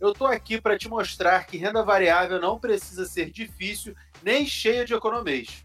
Eu tô aqui para te mostrar que renda variável não precisa ser difícil nem cheia de economês.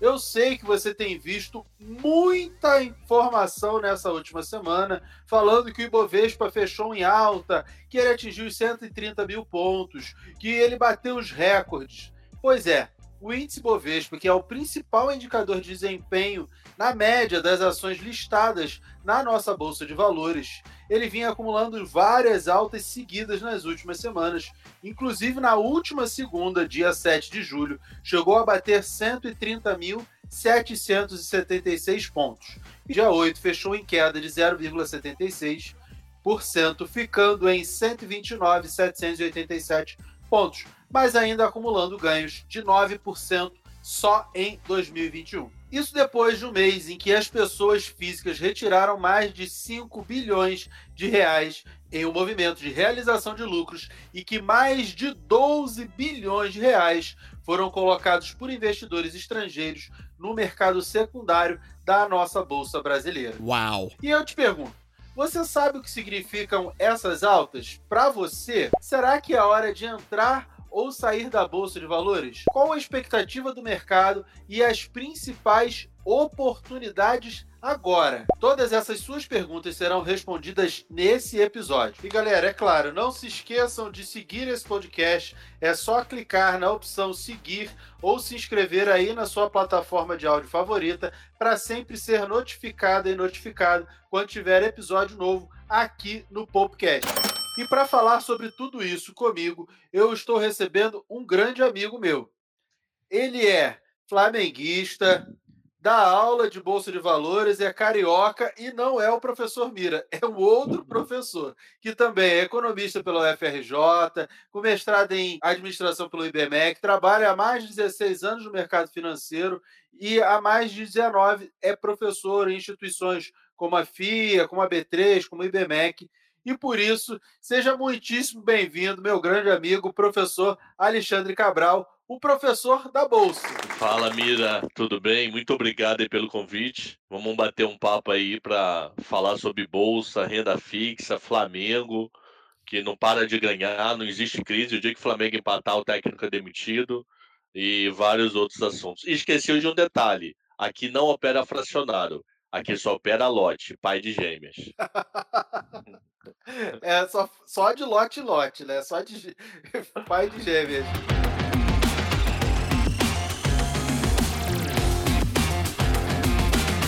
Eu sei que você tem visto muita informação nessa última semana, falando que o Ibovespa fechou em alta, que ele atingiu os 130 mil pontos, que ele bateu os recordes. Pois é, o índice Bovespa, que é o principal indicador de desempenho na média das ações listadas na nossa bolsa de valores, ele vinha acumulando várias altas seguidas nas últimas semanas. Inclusive na última segunda, dia 7 de julho, chegou a bater 130.776 pontos. Dia 8 fechou em queda de 0,76%, ficando em 129.787 pontos mas ainda acumulando ganhos de 9% só em 2021. Isso depois de um mês em que as pessoas físicas retiraram mais de 5 bilhões de reais em um movimento de realização de lucros e que mais de 12 bilhões de reais foram colocados por investidores estrangeiros no mercado secundário da nossa bolsa brasileira. Uau! E eu te pergunto, você sabe o que significam essas altas? Para você, será que é hora de entrar ou sair da bolsa de valores? Qual a expectativa do mercado e as principais oportunidades agora? Todas essas suas perguntas serão respondidas nesse episódio. E galera, é claro, não se esqueçam de seguir esse podcast. É só clicar na opção seguir ou se inscrever aí na sua plataforma de áudio favorita para sempre ser notificado e notificado quando tiver episódio novo aqui no Popcast. E para falar sobre tudo isso comigo, eu estou recebendo um grande amigo meu. Ele é flamenguista, dá aula de bolsa de valores, é carioca e não é o professor Mira, é um outro professor, que também é economista pelo FRJ, com mestrado em administração pelo IBMEC, trabalha há mais de 16 anos no mercado financeiro e há mais de 19 é professor em instituições como a FIA, como a B3, como o IBMEC. E por isso, seja muitíssimo bem-vindo, meu grande amigo, professor Alexandre Cabral, o professor da Bolsa. Fala, Mira, tudo bem? Muito obrigado pelo convite. Vamos bater um papo aí para falar sobre Bolsa, renda fixa, Flamengo, que não para de ganhar, não existe crise. O dia que o Flamengo empatar, o técnico é demitido e vários outros assuntos. E esqueceu de um detalhe: aqui não opera fracionário. Aqui só opera lote, pai de gêmeas. É só, só de lote lote, né? Só de pai de gêmeas.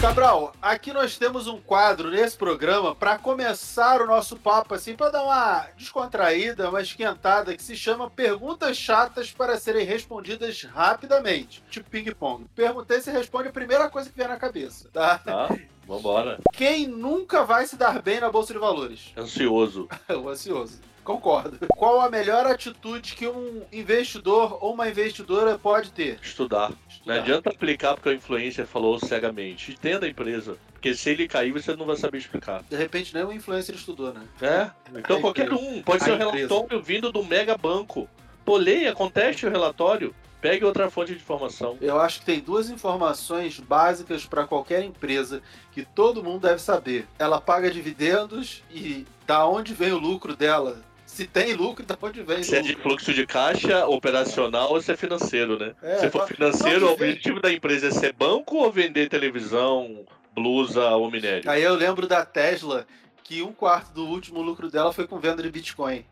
Cabral, aqui nós temos um quadro nesse programa para começar o nosso papo assim, para dar uma descontraída, uma esquentada que se chama perguntas chatas para serem respondidas rapidamente, tipo ping-pong. Perguntei, você responde a primeira coisa que vier na cabeça, tá? Tá? Vambora. Quem nunca vai se dar bem na bolsa de valores? Ansioso. o ansioso. Concordo. Qual a melhor atitude que um investidor ou uma investidora pode ter? Estudar. Não adianta aplicar porque a influencer falou cegamente. Entenda a empresa. Porque se ele cair, você não vai saber explicar. De repente, nem o influencer estudou, né? É? Então A qualquer empresa. um. Pode A ser um empresa. relatório vindo do mega banco. Pô, leia, conteste o relatório. Pegue outra fonte de informação. Eu acho que tem duas informações básicas para qualquer empresa que todo mundo deve saber. Ela paga dividendos e da onde vem o lucro dela. Se tem lucro, da onde vem Se é o de lucro. fluxo de caixa, operacional ou se é financeiro, né? É, se for financeiro, o objetivo da empresa é ser banco ou vender televisão, blusa ou minério? Aí eu lembro da Tesla que um quarto do último lucro dela foi com venda de Bitcoin.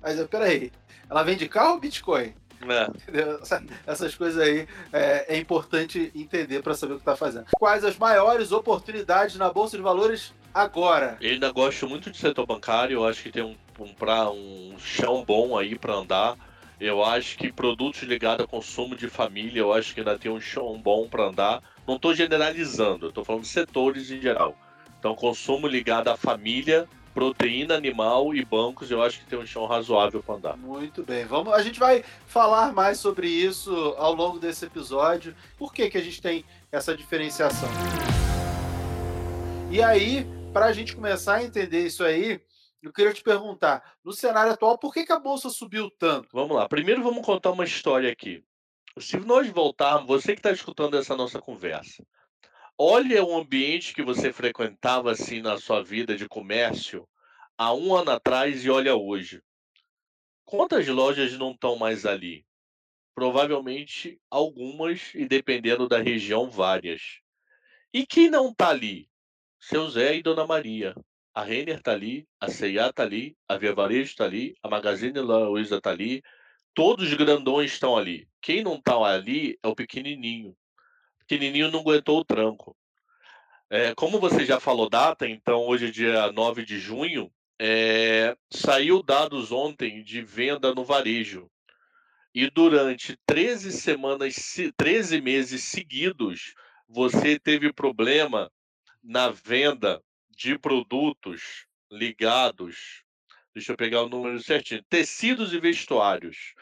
Mas peraí, ela vende carro ou Bitcoin? É. Essas coisas aí é, é importante entender para saber o que está fazendo. Quais as maiores oportunidades na Bolsa de Valores agora? Eu ainda gosto muito de setor bancário, eu acho que tem um, um, pra, um chão bom aí para andar. Eu acho que produtos ligados a consumo de família, eu acho que ainda tem um chão bom para andar. Não estou generalizando, estou falando de setores em geral. Então, consumo ligado à família proteína animal e bancos, eu acho que tem um chão razoável para andar. Muito bem. Vamos, a gente vai falar mais sobre isso ao longo desse episódio. Por que, que a gente tem essa diferenciação? E aí, para a gente começar a entender isso aí, eu queria te perguntar, no cenário atual, por que, que a bolsa subiu tanto? Vamos lá. Primeiro vamos contar uma história aqui. Se nós voltarmos, você que está escutando essa nossa conversa, olha o ambiente que você frequentava assim na sua vida de comércio há um ano atrás e olha hoje. Quantas lojas não estão mais ali? Provavelmente algumas, e dependendo da região, várias. E quem não está ali? Seu Zé e Dona Maria. A Renner está ali, a C&A está ali, a Via Varejo está ali, a Magazine Luiza está ali, todos os grandões estão ali. Quem não está ali é o pequenininho. Pequenininho não aguentou o tranco. É, como você já falou data, então hoje é dia 9 de junho, é, saiu dados ontem de venda no varejo. E durante 13 semanas, 13 meses seguidos, você teve problema na venda de produtos ligados. Deixa eu pegar o número certinho. Tecidos e vestuários.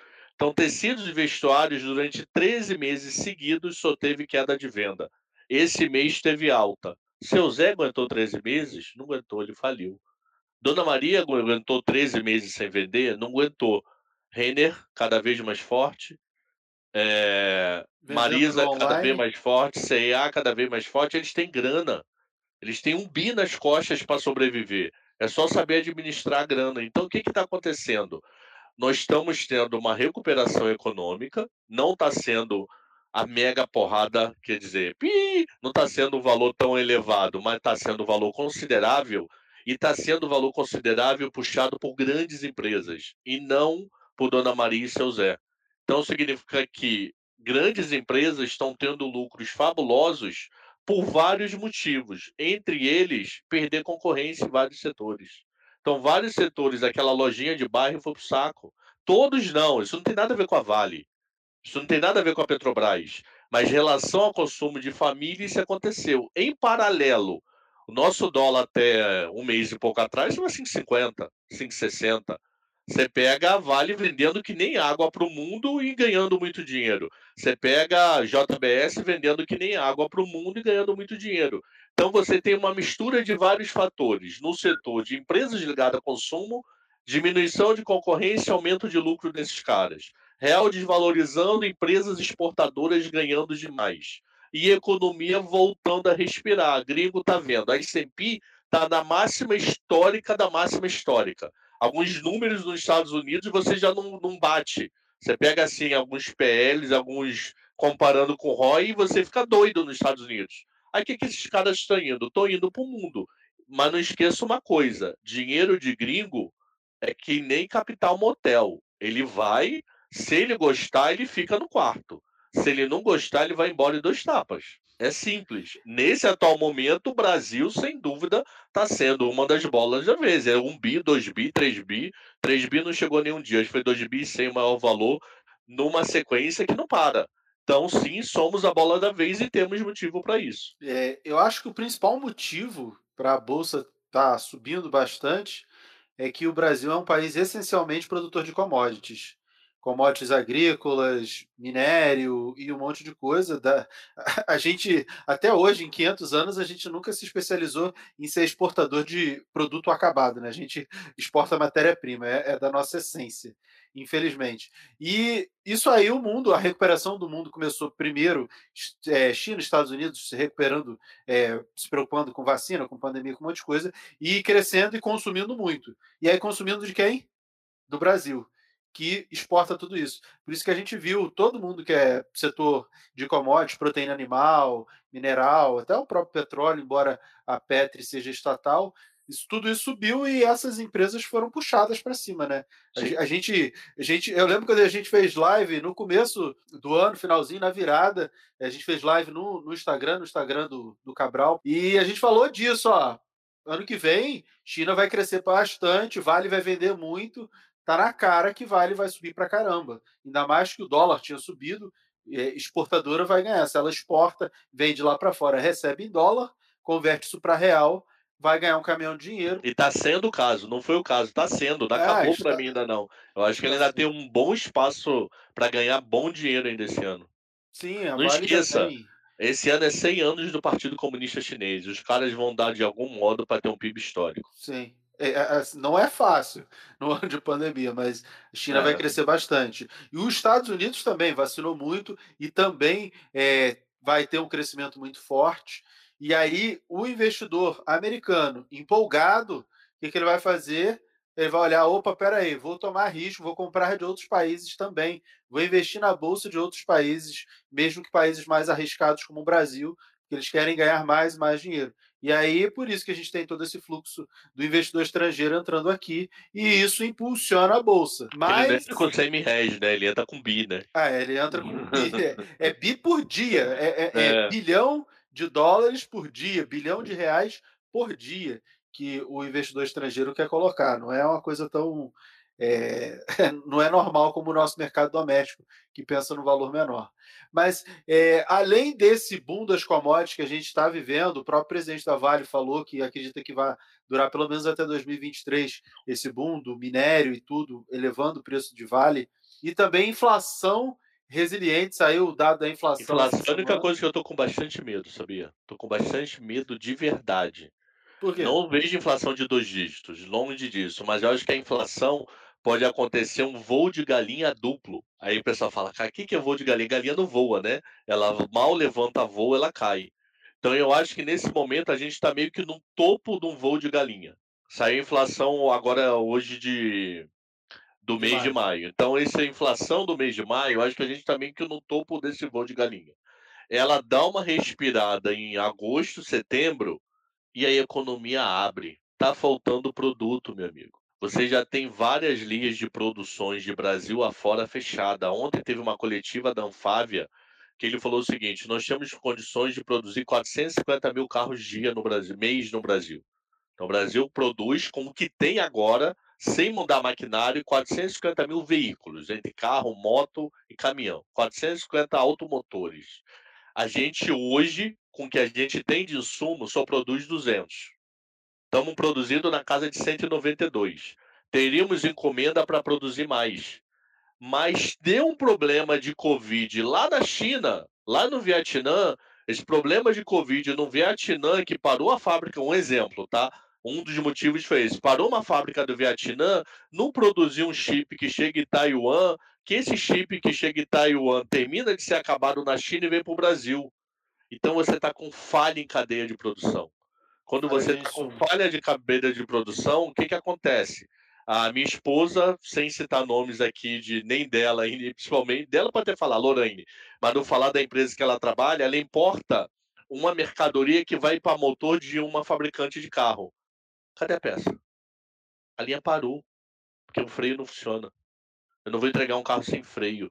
Então, tecidos e vestuários, durante 13 meses seguidos, só teve queda de venda. Esse mês teve alta. Seu Zé aguentou 13 meses? Não aguentou, ele faliu. Dona Maria aguentou 13 meses sem vender? Não aguentou. Renner, cada vez mais forte. É... Marisa, cada vez mais forte. C&A, cada vez mais forte. Eles têm grana. Eles têm um bi nas costas para sobreviver. É só saber administrar a grana. Então, o que está acontecendo? Nós estamos tendo uma recuperação econômica, não está sendo a mega porrada, quer dizer, não está sendo um valor tão elevado, mas está sendo um valor considerável e está sendo um valor considerável puxado por grandes empresas e não por Dona Maria e seu Zé. Então significa que grandes empresas estão tendo lucros fabulosos por vários motivos, entre eles perder concorrência em vários setores. Então, vários setores, aquela lojinha de bairro foi pro saco. Todos não, isso não tem nada a ver com a Vale. Isso não tem nada a ver com a Petrobras. Mas em relação ao consumo de família, isso aconteceu. Em paralelo, o nosso dólar até um mês e pouco atrás estava 5,50, 5,60. Você pega a Vale vendendo que nem água para o mundo e ganhando muito dinheiro. Você pega a JBS vendendo que nem água para o mundo e ganhando muito dinheiro. Então você tem uma mistura de vários fatores no setor de empresas ligadas a consumo, diminuição de concorrência, aumento de lucro desses caras. Real desvalorizando, empresas exportadoras ganhando demais. E economia voltando a respirar. Gringo está vendo. A S&P está na máxima histórica da máxima histórica alguns números nos Estados Unidos você já não, não bate. Você pega assim alguns PLs, alguns comparando com o ROI e você fica doido nos Estados Unidos. Aí o que, que esses caras estão indo? Estão indo para o mundo. Mas não esqueça uma coisa: dinheiro de gringo é que nem capital motel. Ele vai, se ele gostar, ele fica no quarto. Se ele não gostar, ele vai embora em dois tapas. É simples. Nesse atual momento, o Brasil, sem dúvida, está sendo uma das bolas da vez. É um bi, dois bi, três bi. Três bi não chegou nenhum dia. Acho que foi dois bi sem o maior valor, numa sequência que não para. Então, sim, somos a bola da vez e temos motivo para isso. É, eu acho que o principal motivo para a Bolsa estar tá subindo bastante é que o Brasil é um país essencialmente produtor de commodities commodities agrícolas, minério e um monte de coisa. Da, a gente, até hoje, em 500 anos, a gente nunca se especializou em ser exportador de produto acabado. Né? A gente exporta matéria-prima, é, é da nossa essência, infelizmente. E isso aí, o mundo, a recuperação do mundo começou primeiro, é, China, Estados Unidos se recuperando, é, se preocupando com vacina, com pandemia, com um monte de coisa, e crescendo e consumindo muito. E aí, consumindo de quem? Do Brasil que exporta tudo isso. Por isso que a gente viu todo mundo que é setor de commodities, proteína animal, mineral, até o próprio petróleo, embora a Petri seja estatal, isso, tudo isso subiu e essas empresas foram puxadas para cima, né? A, a, gente, a gente, eu lembro quando a gente fez live no começo do ano, finalzinho, na virada, a gente fez live no, no Instagram, no Instagram do, do Cabral, e a gente falou disso, ó. Ano que vem, China vai crescer bastante, Vale vai vender muito, tá na cara que Vale vai subir para caramba. Ainda mais que o dólar tinha subido, exportadora vai ganhar. Se ela exporta, vende lá para fora, recebe em dólar, converte isso para real, vai ganhar um caminhão de dinheiro. E tá sendo o caso, não foi o caso, tá sendo, não É, acabou está- pra mim ainda não. Eu acho que ele ainda tem um bom espaço pra ganhar bom dinheiro ainda esse ano. Sim, a Não Vale esqueça. tem. Esse ano é 100 anos do Partido Comunista Chinês. Os caras vão dar de algum modo para ter um PIB histórico. Sim. É, é, é, não é fácil no ano de pandemia, mas a China É. vai crescer bastante. E os Estados Unidos também vacinou muito e também é, vai ter um crescimento muito forte. E aí, o investidor americano empolgado, o que, que ele vai fazer? Ele vai olhar: opa, peraí, vou tomar risco, vou comprar de outros países também, vou investir na bolsa de outros países, mesmo que países mais arriscados como o Brasil, que eles querem ganhar mais e mais dinheiro. E aí, por isso que a gente tem todo esse fluxo do investidor estrangeiro entrando aqui, e isso impulsiona a bolsa. Ele Mas. não entra com 100 mil reais, né? Ele entra com bi, né? Ah, ele entra com bi, é, é bi por dia, é, é- é É. bilhão de dólares por dia, bilhão de reais por dia que o investidor estrangeiro quer colocar. Não é uma coisa tão. É, não é normal como o nosso mercado doméstico, que pensa no valor menor. Mas, é, além desse boom das commodities que a gente está vivendo, o próprio presidente da Vale falou que acredita que vai durar pelo menos até 2023 esse boom do minério e tudo, elevando o preço de Vale, e também inflação resiliente, saiu o dado da inflação. Inflação é a única coisa que eu tô com bastante medo, sabia? Tô com bastante medo de verdade. Por quê? Não vejo inflação de dois dígitos, longe disso, mas eu acho que a inflação pode acontecer um voo de galinha duplo. Aí o pessoal fala, cara, o que é voo de galinha? Galinha não voa, né? Ela mal levanta voo, ela cai. Então eu acho que nesse momento a gente está meio que no topo de um voo de galinha. Saiu a inflação agora hoje de do mês de maio. maio. Então essa inflação do mês de maio, eu acho que a gente está meio que no topo desse voo de galinha. Ela dá uma respirada em agosto, setembro, e a economia abre. Tá faltando produto, meu amigo. Você já tem várias linhas de produções de Brasil afora fechada. Ontem teve uma coletiva da Anfávia que ele falou o seguinte: nós temos condições de produzir 450 mil carros dia no Brasil, mês no Brasil. Então, o Brasil produz com o que tem agora, sem mudar maquinário, 450 mil veículos, entre carro, moto e caminhão. 450 automotores. A gente hoje, com que a gente tem de insumo, só produz 200. Estamos produzindo na casa de 192. Teríamos encomenda para produzir mais. Mas deu um problema de Covid lá na China, lá no Vietnã. Esse problema de Covid no Vietnã, que parou a fábrica, um exemplo, tá? Um dos motivos foi esse: parou uma fábrica do Vietnã, não produziu um chip que chega em Taiwan, que esse chip que chega em Taiwan termina de ser acabado na China e vem para o Brasil. Então você está com falha em cadeia de produção. Quando você está com falha de cadeia de produção, o que, que acontece? A minha esposa, sem citar nomes aqui de nem dela, e principalmente dela pode até falar, Lorraine, mas não falar da empresa que ela trabalha, ela importa uma mercadoria que vai para motor de uma fabricante de carro. Cadê a peça? A linha parou, porque o freio não funciona. Eu não vou entregar um carro sem freio.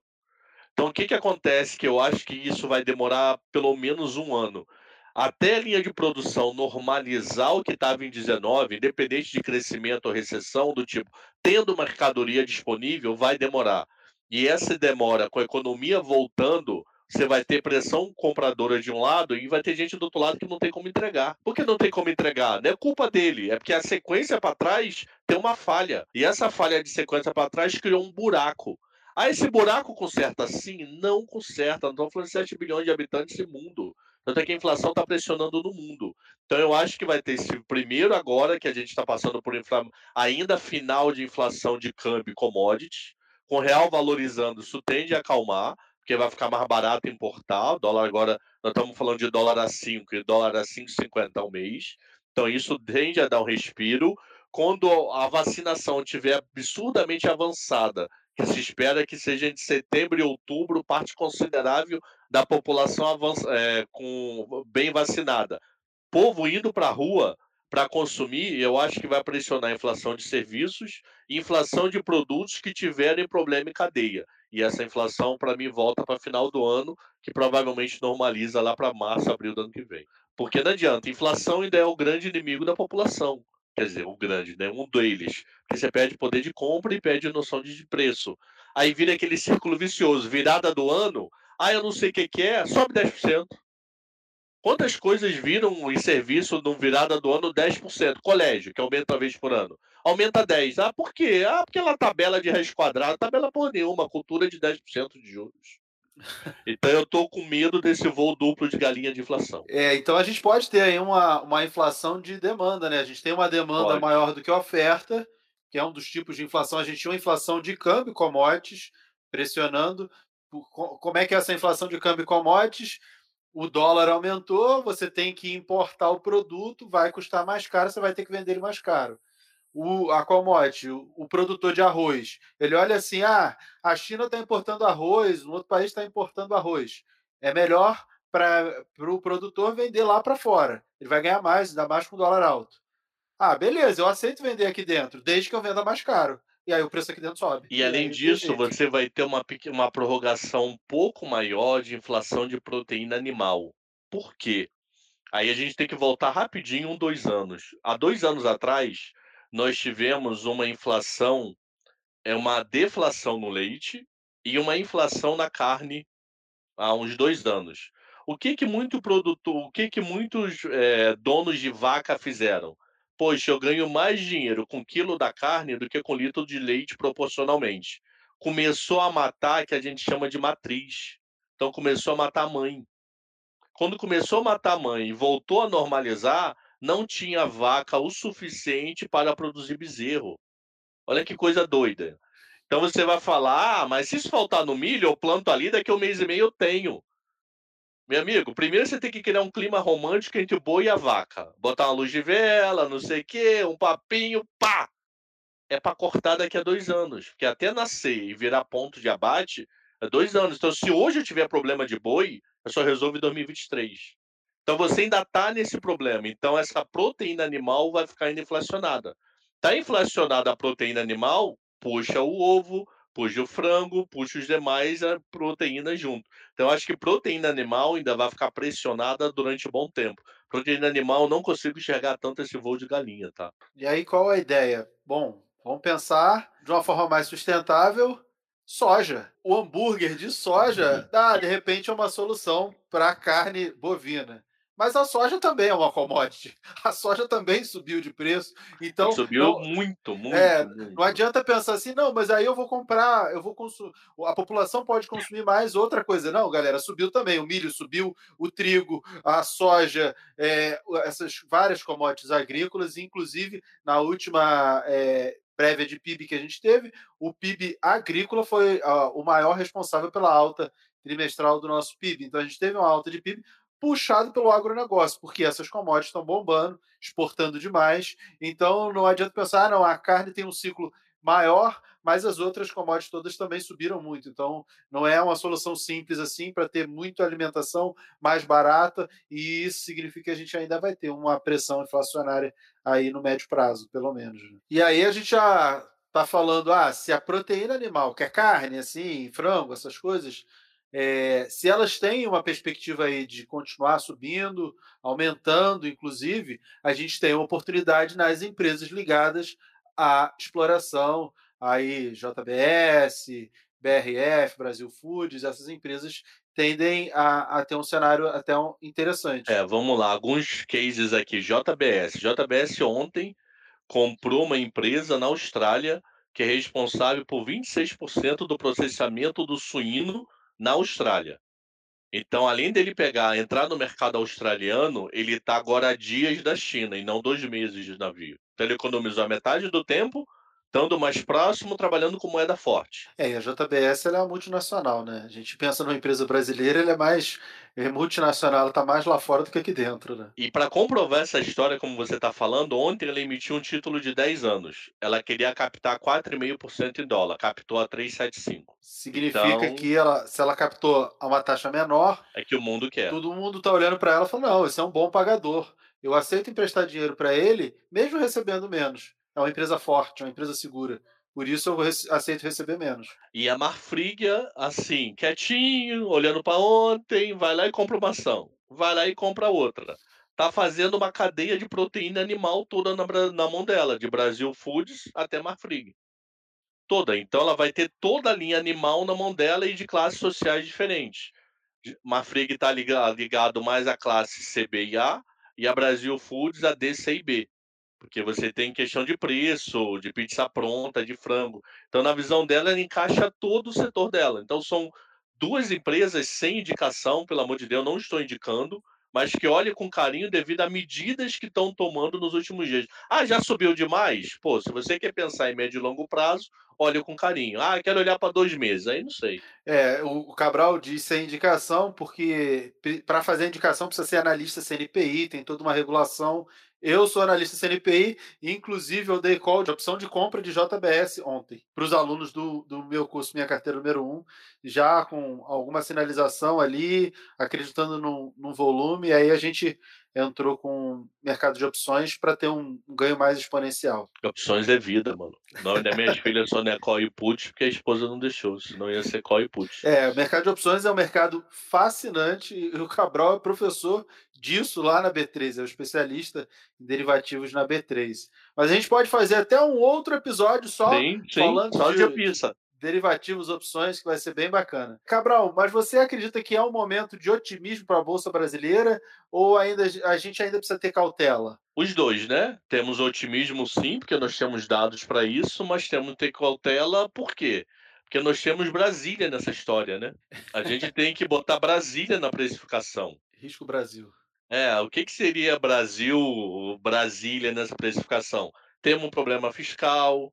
Então, o que, que acontece? Que eu acho que isso vai demorar pelo menos um ano. Até a linha de produção normalizar o que estava em 19, independente de crescimento ou recessão, do tipo, tendo mercadoria disponível, vai demorar. E essa demora, com a economia voltando, você vai ter pressão compradora de um lado e vai ter gente do outro lado que não tem como entregar. Por que não tem como entregar? Não é culpa dele, é porque a sequência para trás tem uma falha. E essa falha de sequência para trás criou um buraco. Ah, esse buraco conserta sim? Não conserta. Não estamos falando de 7 bilhões de habitantes no mundo. Tanto é que a inflação está pressionando no mundo. Então eu acho que vai ter esse primeiro agora que a gente está passando por infla... ainda final de inflação de câmbio e commodities, com real valorizando, isso tende a acalmar, porque vai ficar mais barato importar. O dólar agora, nós estamos falando de dólar a 5 e dólar a 5,50 ao mês. Então isso tende a dar um respiro. Quando a vacinação estiver absurdamente avançada, que se espera que seja entre setembro e outubro, parte considerável da população avança, é, com, bem vacinada. Povo indo para a rua para consumir, eu acho que vai pressionar a inflação de serviços e inflação de produtos que tiverem problema em cadeia. E essa inflação, para mim, volta para final do ano, que provavelmente normaliza lá para março, abril do ano que vem. Porque não adianta, inflação ainda é o grande inimigo da população. Quer dizer, o grande, né? Um deles. Porque você perde poder de compra e perde noção de preço. Aí vira aquele círculo vicioso. Virada do ano, ah, eu não sei o que, que é, sobe 10%. Quantas coisas viram em serviço no virada do ano 10%? Colégio, que aumenta uma vez por ano. Aumenta 10%. Ah, por quê? Ah, porque ela tabela de raiz quadrada, tabela por nenhuma, cultura de 10% de juros. Então eu tô com medo desse voo duplo de galinha de inflação. É, então a gente pode ter aí uma, uma inflação de demanda, né? A gente tem uma demanda Pode. maior do que a oferta, que é um dos tipos de inflação. A gente tinha uma inflação de câmbio commodities pressionando. Como é que é essa inflação de câmbio commodities? O dólar aumentou, você tem que importar o produto, vai custar mais caro, você vai ter que vender ele mais caro. O, a commodity, o, o produtor de arroz, ele olha assim: ah, a China está importando arroz, um outro país está importando arroz. É melhor para o pro produtor vender lá para fora. Ele vai ganhar mais, ainda mais com o dólar alto. Ah, beleza, eu aceito vender aqui dentro, desde que eu venda mais caro. E aí o preço aqui dentro sobe. E além aí disso, você vai ter uma, uma prorrogação um pouco maior de inflação de proteína animal. Por quê? Aí a gente tem que voltar rapidinho, um, dois anos. Há dois anos atrás, nós tivemos uma inflação, é uma deflação no leite e uma inflação na carne há uns dois anos. O que que muito produtor, o que que muitos eh, donos de vaca fizeram? Poxa, eu ganho mais dinheiro com quilo da carne do que com litro de leite proporcionalmente. Começou a matar, que a gente chama de matriz. Então começou a matar a mãe. Quando começou a matar a mãe e voltou a normalizar, não tinha vaca o suficiente para produzir bezerro. Olha que coisa doida. Então você vai falar, ah, mas se isso faltar no milho, eu planto ali, daqui a um mês e meio eu tenho. Meu amigo, primeiro você tem que criar um clima romântico entre o boi e a vaca. Botar uma luz de vela, não sei o quê, um papinho, pá! É para cortar daqui a dois anos. Porque até nascer e virar ponto de abate, é dois anos. Então, se hoje eu tiver problema de boi, eu só resolvo em 2023. Então, você ainda está nesse problema. Então, essa proteína animal vai ficar inflacionada. Está inflacionada a proteína animal, puxa o ovo, puxa o frango, puxa os demais a proteína junto. Então, acho que proteína animal ainda vai ficar pressionada durante um bom tempo. Proteína animal, não consigo enxergar tanto esse voo de galinha, tá? E aí, qual a ideia? Bom, vamos pensar de uma forma mais sustentável. Soja. O hambúrguer de soja, dá, de repente, é uma solução para a carne bovina. Mas a soja também é uma commodity. A soja também subiu de preço. Então, Subiu não, muito, muito, é, muito. não adianta pensar assim, não, mas aí eu vou comprar, eu vou consumir. A população pode consumir mais outra coisa. Não, galera, subiu também. O milho subiu, o trigo, a soja, é, essas várias commodities agrícolas, inclusive na última é, prévia de PIB que a gente teve, o PIB agrícola foi ah, o maior responsável pela alta trimestral do nosso PIB. Então a gente teve uma alta de PIB puxado pelo agronegócio, porque essas commodities estão bombando, exportando demais. Então não adianta pensar, ah, não, a carne tem um ciclo maior, mas as outras commodities todas também subiram muito. Então não é uma solução simples assim para ter muita alimentação mais barata, e isso significa que a gente ainda vai ter uma pressão inflacionária aí no médio prazo, pelo menos. né? E aí a gente já está falando, ah, se a proteína animal, que é carne, assim, frango, essas coisas, é, se elas têm uma perspectiva aí de continuar subindo, aumentando, inclusive, a gente tem uma oportunidade nas empresas ligadas à exploração, aí JBS, BRF, Brasil Foods, essas empresas tendem a, a ter um cenário até um- interessante. É, vamos lá, alguns cases aqui. JBS. JBS ontem comprou uma empresa na Austrália que é responsável por 26% do processamento do suíno na Austrália. Então, além dele pegar, entrar no mercado australiano, ele está agora a dias da China e não dois meses de navio. Então, ele economizou a metade do tempo, estando mais próximo, trabalhando com moeda forte. É, e a JBS ela é uma multinacional, né? A gente pensa numa empresa brasileira, ela é mais é multinacional, ela está mais lá fora do que aqui dentro, né? E para comprovar essa história, como você está falando, ontem ela emitiu um título de 10 anos. Ela queria captar 4,5% em dólar, captou a 3,75. Significa Então- que ela, se ela captou a uma taxa menor, É que o mundo quer. todo mundo está olhando para ela e falando: não, esse é um bom pagador. Eu aceito emprestar dinheiro para ele, mesmo recebendo menos. É uma empresa forte, é uma empresa segura. Por isso eu aceito receber menos. E a Marfriga, assim, quietinho, olhando para ontem, vai lá e compra uma ação. Vai lá e compra outra. Tá fazendo uma cadeia de proteína animal toda na, na mão dela, de Brasil Foods até Marfrig. Toda. Então ela vai ter toda a linha animal na mão dela e de classes sociais diferentes. Marfrig está ligado mais à classe CB e A, e a Brasil Foods a D, C e B. Porque você tem questão de preço, de pizza pronta, de frango. Então, na visão dela, ela encaixa todo o setor dela. Então, são duas empresas sem indicação, pelo amor de Deus, não estou indicando, mas que olhe com carinho devido a medidas que estão tomando nos últimos dias. Ah, já subiu demais? Pô, se você quer pensar em médio e longo prazo, olhe com carinho. Ah, quero olhar para dois meses, aí não sei. É, o Cabral disse a indicação, porque para fazer a indicação precisa ser analista CNPI, tem toda uma regulação eu sou analista CNPI, inclusive eu dei call de opção de compra de JBS ontem para os alunos do, do meu curso Minha Carteira Número 1, já com alguma sinalização ali, acreditando no, no volume, aí a gente entrou com mercado de opções para ter um, um, ganho mais exponencial. Opções é vida, mano. O nome das minhas filhas só não é call e put porque a esposa não deixou, senão ia ser call e put. É, o mercado de opções é um mercado fascinante e o Cabral é professor disso lá na B3, é o especialista em derivativos na B3. Mas a gente pode fazer até um outro episódio só sim, falando só de, de pizza derivativos, opções, que vai ser bem bacana. Cabral, mas você acredita que é um momento de otimismo para a Bolsa Brasileira ou ainda a gente ainda precisa ter cautela? Os dois, né? Temos otimismo sim, porque nós temos dados para isso, mas temos que ter cautela por quê? Porque nós temos Brasília nessa história, né? A gente tem que botar Brasília na precificação. Risco Brasil. É, o que, que seria Brasil, Brasília nessa precificação? Temos um problema fiscal,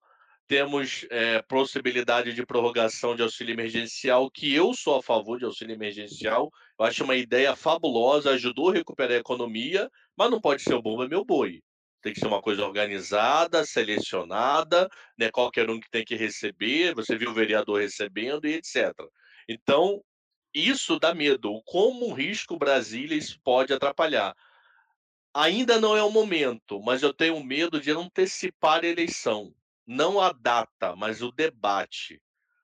temos é, possibilidade de prorrogação de auxílio emergencial, que eu sou a favor de auxílio emergencial. Eu acho uma ideia fabulosa, ajudou a recuperar a economia, mas não pode ser o bomba meu boi. Tem que ser uma coisa organizada, selecionada, né? qualquer um que tem que receber, você viu o vereador recebendo e etc. Então, isso dá medo. Como um risco Brasília isso pode atrapalhar. Ainda não é o momento, mas eu tenho medo de antecipar a eleição não a data, mas o debate.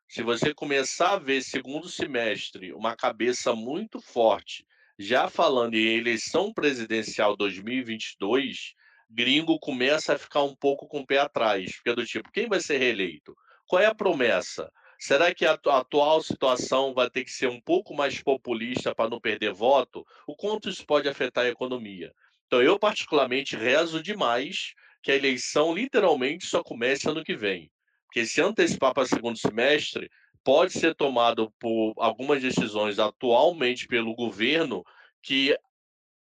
Se você começar a ver segundo semestre uma cabeça muito forte, já falando em eleição presidencial 2022, gringo começa a ficar um pouco com o pé atrás, porque é do tipo, quem vai ser reeleito? Qual é a promessa? Será que a atual situação vai ter que ser um pouco mais populista para não perder voto? O quanto isso pode afetar a economia? Então, eu particularmente rezo demais que a eleição literalmente só comece ano que vem. Porque se antecipar para segundo semestre, pode ser tomado por algumas decisões atualmente pelo governo que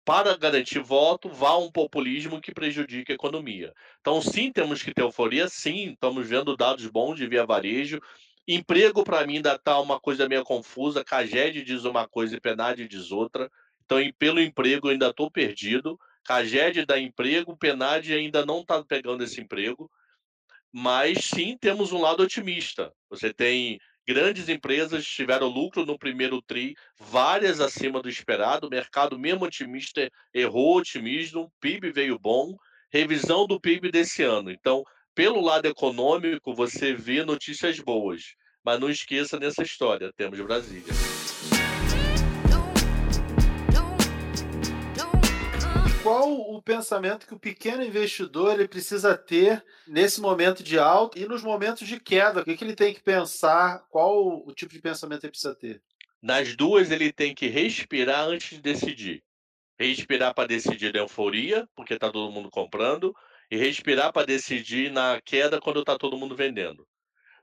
para garantir voto, vá um populismo que prejudique a economia. Então, sim, temos que ter euforia, sim, estamos vendo dados bons de via varejo. Emprego, para mim, ainda está uma coisa meio confusa. Caged diz uma coisa e Penade diz outra. Então, pelo emprego, eu ainda estou perdido. Caged dá emprego, Penade ainda não está pegando esse emprego, mas sim temos um lado otimista. Você tem grandes empresas tiveram lucro no primeiro TRI, várias acima do esperado, o mercado mesmo otimista errou otimismo, o PIB veio bom, revisão do PIB desse ano. Então, pelo lado econômico, você vê notícias boas, mas não esqueça nessa história, temos Brasília. qual o pensamento que o pequeno investidor ele precisa ter nesse momento de alta e nos momentos de queda? O que, que ele tem que pensar? Qual o tipo de pensamento ele precisa ter? Nas duas, ele tem que respirar antes de decidir. Respirar para decidir na euforia, porque está todo mundo comprando, e respirar para decidir na queda quando está todo mundo vendendo.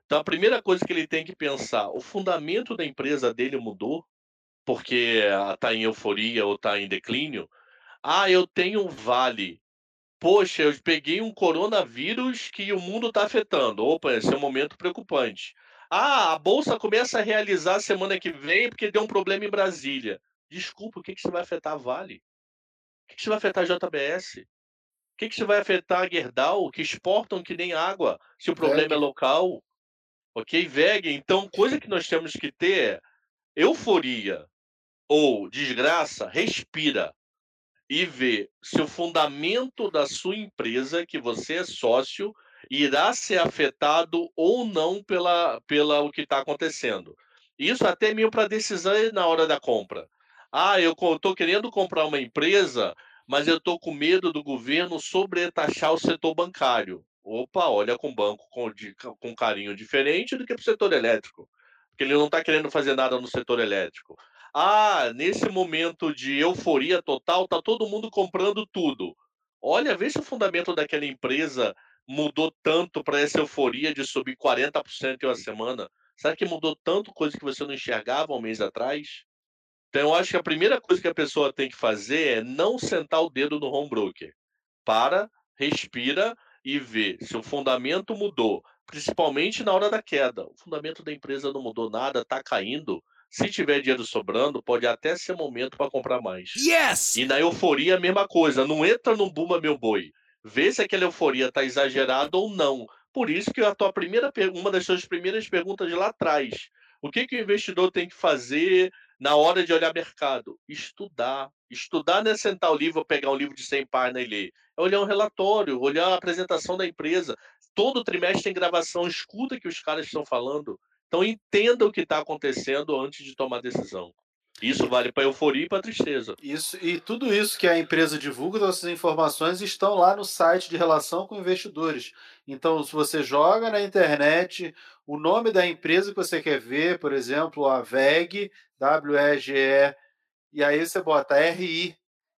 Então, a primeira coisa que ele tem que pensar: o fundamento da empresa dele mudou, porque está em euforia ou está em declínio ah, eu tenho um vale. Poxa, eu peguei um coronavírus que o mundo está afetando. Opa, esse é um momento preocupante. Ah, a bolsa começa a realizar semana que vem porque deu um problema em Brasília. Desculpa, o que, que isso vai afetar a Vale? O que, que isso vai afetar a JBS? O que, que isso vai afetar a Gerdau, que exportam que nem água, se o problema VEG. é local? Ok? VEG. Então, coisa que nós temos que ter é euforia ou desgraça, respira e ver se o fundamento da sua empresa, que você é sócio, irá ser afetado ou não pela, pela o que está acontecendo. Isso até mesmo para decisão na hora da compra. Ah, eu estou querendo comprar uma empresa, mas eu estou com medo do governo sobretaxar o setor bancário. Opa, olha com banco com, de, com carinho diferente do que para o setor elétrico. Porque ele não está querendo fazer nada no setor elétrico. Ah, nesse momento de euforia total, tá todo mundo comprando tudo. Olha, vê se o fundamento daquela empresa mudou tanto para essa euforia de subir 40% em uma semana. Será que mudou tanto coisa que você não enxergava um mês atrás? Então, eu acho que a primeira coisa que a pessoa tem que fazer é não sentar o dedo no home broker. Para, respira e vê se o fundamento mudou, principalmente na hora da queda. O fundamento da empresa não mudou nada, está caindo. Se tiver dinheiro sobrando, pode até ser momento para comprar mais. Yes! E na euforia, a mesma coisa. Não entra no bumba meu boi. Vê se aquela euforia está exagerada ou não. Por isso que a tua primeira, uma das suas primeiras perguntas lá atrás. O que, que o investidor tem que fazer na hora de olhar mercado? Estudar. Estudar não é sentar o livro, pegar um livro de 100 páginas e ler. É olhar um relatório, olhar a apresentação da empresa. Todo trimestre tem gravação, escuta que os caras estão falando. Então entenda o que está acontecendo antes de tomar decisão. Isso vale para euforia e para tristeza. Isso e tudo isso que a empresa divulga, essas informações estão lá no site de relação com investidores. Então, se você joga na internet o nome da empresa que você quer ver, por exemplo, a VEG, W-E-G-E, e aí você bota RI,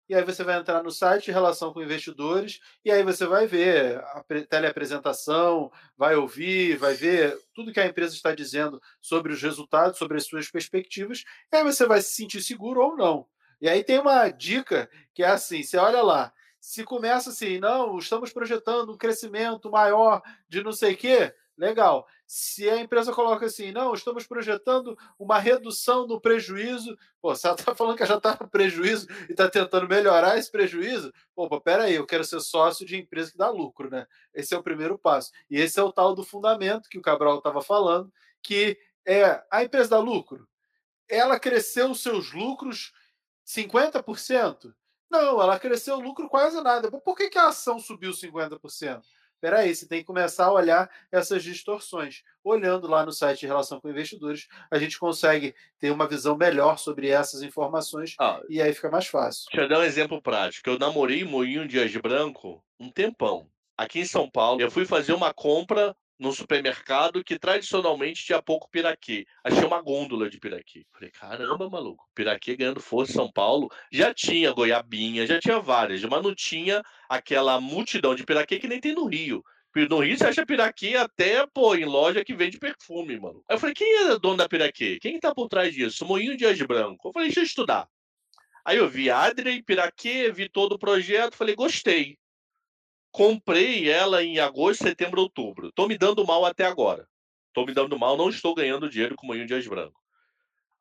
e aí você vai entrar no site relação com investidores, e aí você vai ver a teleapresentação, vai ouvir, vai ver tudo que a empresa está dizendo sobre os resultados, sobre as suas perspectivas, e aí você vai se sentir seguro ou não. E aí tem uma dica que é assim: você olha lá, se começa assim, não, estamos projetando um crescimento maior de não sei o quê, legal. Se a empresa coloca assim, não, estamos projetando uma redução no prejuízo, pô, se ela está falando que já está no prejuízo e está tentando melhorar esse prejuízo, pô, peraí, eu quero ser sócio de empresa que dá lucro, né? Esse é o primeiro passo. E esse é o tal do fundamento que o Cabral estava falando, que é a empresa dá lucro. Ela cresceu seus lucros 50%? Não, ela cresceu o lucro quase nada. Por que, que a ação subiu 50%? Peraí, você tem que começar a olhar essas distorções. Olhando lá no site de relação com investidores, a gente consegue ter uma visão melhor sobre essas informações ah, e aí fica mais fácil. Deixa eu dar um exemplo prático. Eu namorei Moinho Dias Branco um tempão. Aqui em São Paulo, eu fui fazer uma compra num supermercado que tradicionalmente tinha pouco piraquê. Achei uma gôndola de piraquê. Falei, caramba, maluco, piraquê ganhando força São Paulo. Já tinha goiabinha, já tinha várias, mas não tinha aquela multidão de piraquê que nem tem no Rio. No Rio você acha piraquê até, pô, em loja que vende perfume, mano. Aí eu falei, quem é dono da piraquê? Quem tá por trás disso? Moinho Dias Branco. Eu falei, deixa eu estudar. Aí eu vi Adrien, Piraquê, vi todo o projeto, falei, gostei. Comprei ela em agosto, setembro, outubro. Estou me dando mal até agora. Estou me dando mal, não estou ganhando dinheiro com o Moinho Dias Branco.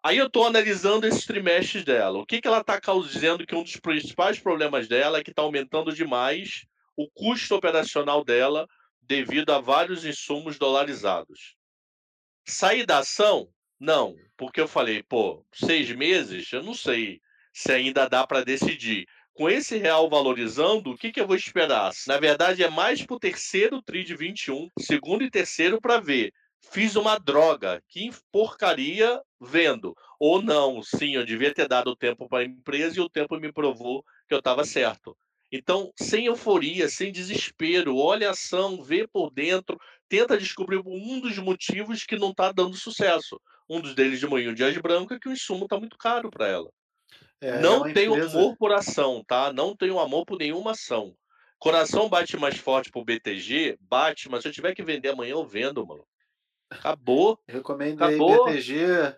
Aí eu estou analisando esses trimestres dela. O que, que ela está causando que um dos principais problemas dela é que está aumentando demais o custo operacional dela devido a vários insumos dolarizados. Sair da ação? Não, porque eu falei, pô, seis meses, eu não sei se ainda dá para decidir com esse real valorizando, o que, que eu vou esperar? Na verdade, é mais para o terceiro TRI de 21, segundo e terceiro, para ver. Fiz uma droga, que porcaria vendo. Ou não, sim, eu devia ter dado o tempo para a empresa e o tempo me provou que eu estava certo. Então, sem euforia, sem desespero, olha a ação, vê por dentro, tenta descobrir um dos motivos que não está dando sucesso. Um dos deles de manhã, Dias Branco, é que o insumo está muito caro para ela. É, não é tenho empresa... amor por ação, tá? Não tenho amor por nenhuma ação. Coração bate mais forte pro BTG? Bate, mas se eu tiver que vender amanhã, eu vendo, mano. Acabou. Recomendo Acabou. BTG